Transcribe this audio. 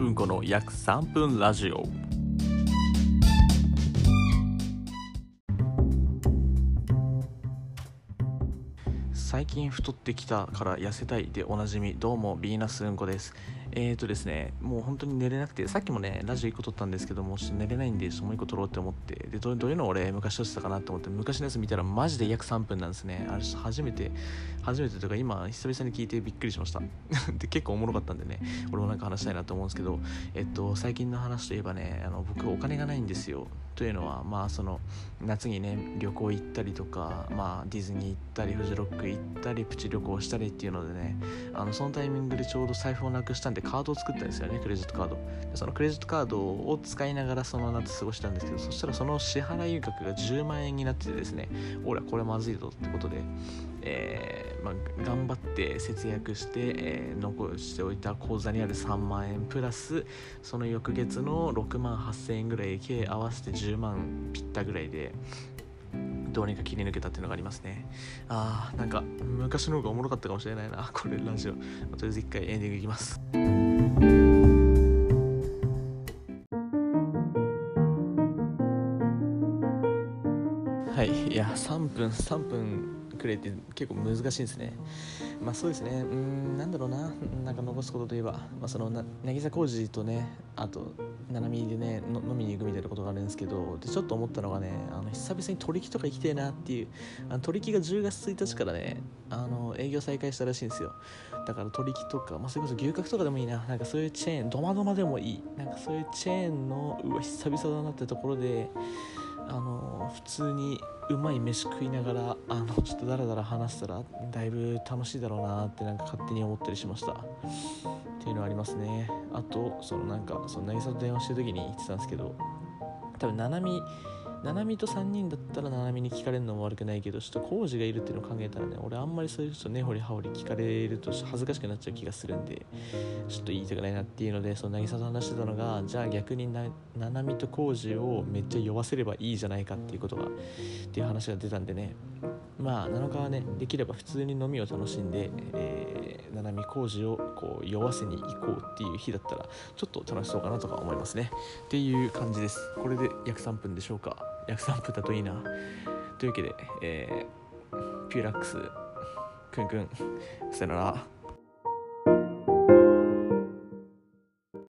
うんこの約3分ラジオ。最近太ってきたから痩せたいでおなじみどうもビーナスうんこです。えーとですねもう本当に寝れなくてさっきもねラジオ1個撮ったんですけどもちょっと寝れないんでもう1個撮ろうって思ってでどういうの俺昔撮ってたかなと思って昔のやつ見たらマジで約3分なんですね。あれ初めて初めてとか今久々に聞いてびっくりしました。で結構おもろかったんでね俺もなんか話したいなと思うんですけどえっと最近の話といえばねあの僕お金がないんですよ。というのはまあその夏にね旅行行ったりとかまあディズニー行ったりフジロック行ったりたりプチ旅行したりっていうのでねあのそのタイミングでちょうど財布をなくしたんでカードを作ったんですよねクレジットカード。でそのクレジットカードを使いながらその夏過ごしたんですけどそしたらその支払い額が10万円になっててですね俺はこれまずいぞってことでえーまあ、頑張って節約して、えー、残しておいた口座にある3万円プラスその翌月の6万8000円ぐらい計合わせて10万ぴったぐらいでどうにか切り抜けたっていうのがありますね。あーなんか昔の方がおもろかったかもしれないな。これラジオ。とりあえず一回エンディングいきます。はい。いや3分3分。くれって結構難しいですね。まあそうですね。うんなんだろうな。なんか残すことといえば、まあ、そのな渚浩二とねあと七海でね飲みに行くみたいなことがあるんですけどでちょっと思ったのがねあの久々に取引とか行きたいなっていうあの取引が10月1日からねあの営業再開したらしいんですよ。だから取引とか、まあ、それこそ牛角とかでもいいな。なんかそういうチェーンドマドマでもいい。なんかそういうチェーンのうわ久々だなってところであの普通にうまい飯食いながらあのちょっとダラダラ話したらだいぶ楽しいだろうなってなんか勝手に思ったりしました。っていうのはありますね。あとそのなんかその渚と電話してる時に言ってたんですけど多分七海七海と3人だったら七海に聞かれるのも悪くないけどちょっと浩二がいるっていうのを考えたらね俺あんまりそういう人根掘り葉掘り聞かれると恥ずかしくなっちゃう気がするんでちょっと言いたくないなっていうのでその渚と話してたのがじゃあ逆にな七海と浩二をめっちゃ酔わせればいいじゃないかっていうことがっていう話が出たんでねまあ7日はねできれば普通に飲みを楽しんで、えー、七海浩二をこう酔わせに行こうっていう日だったらちょっと楽しそうかなとか思いますね。っていう感じです。これで約3分でしょうか。約3分だといいな。というわけで、えー、ピューラックスくんくんさよなら。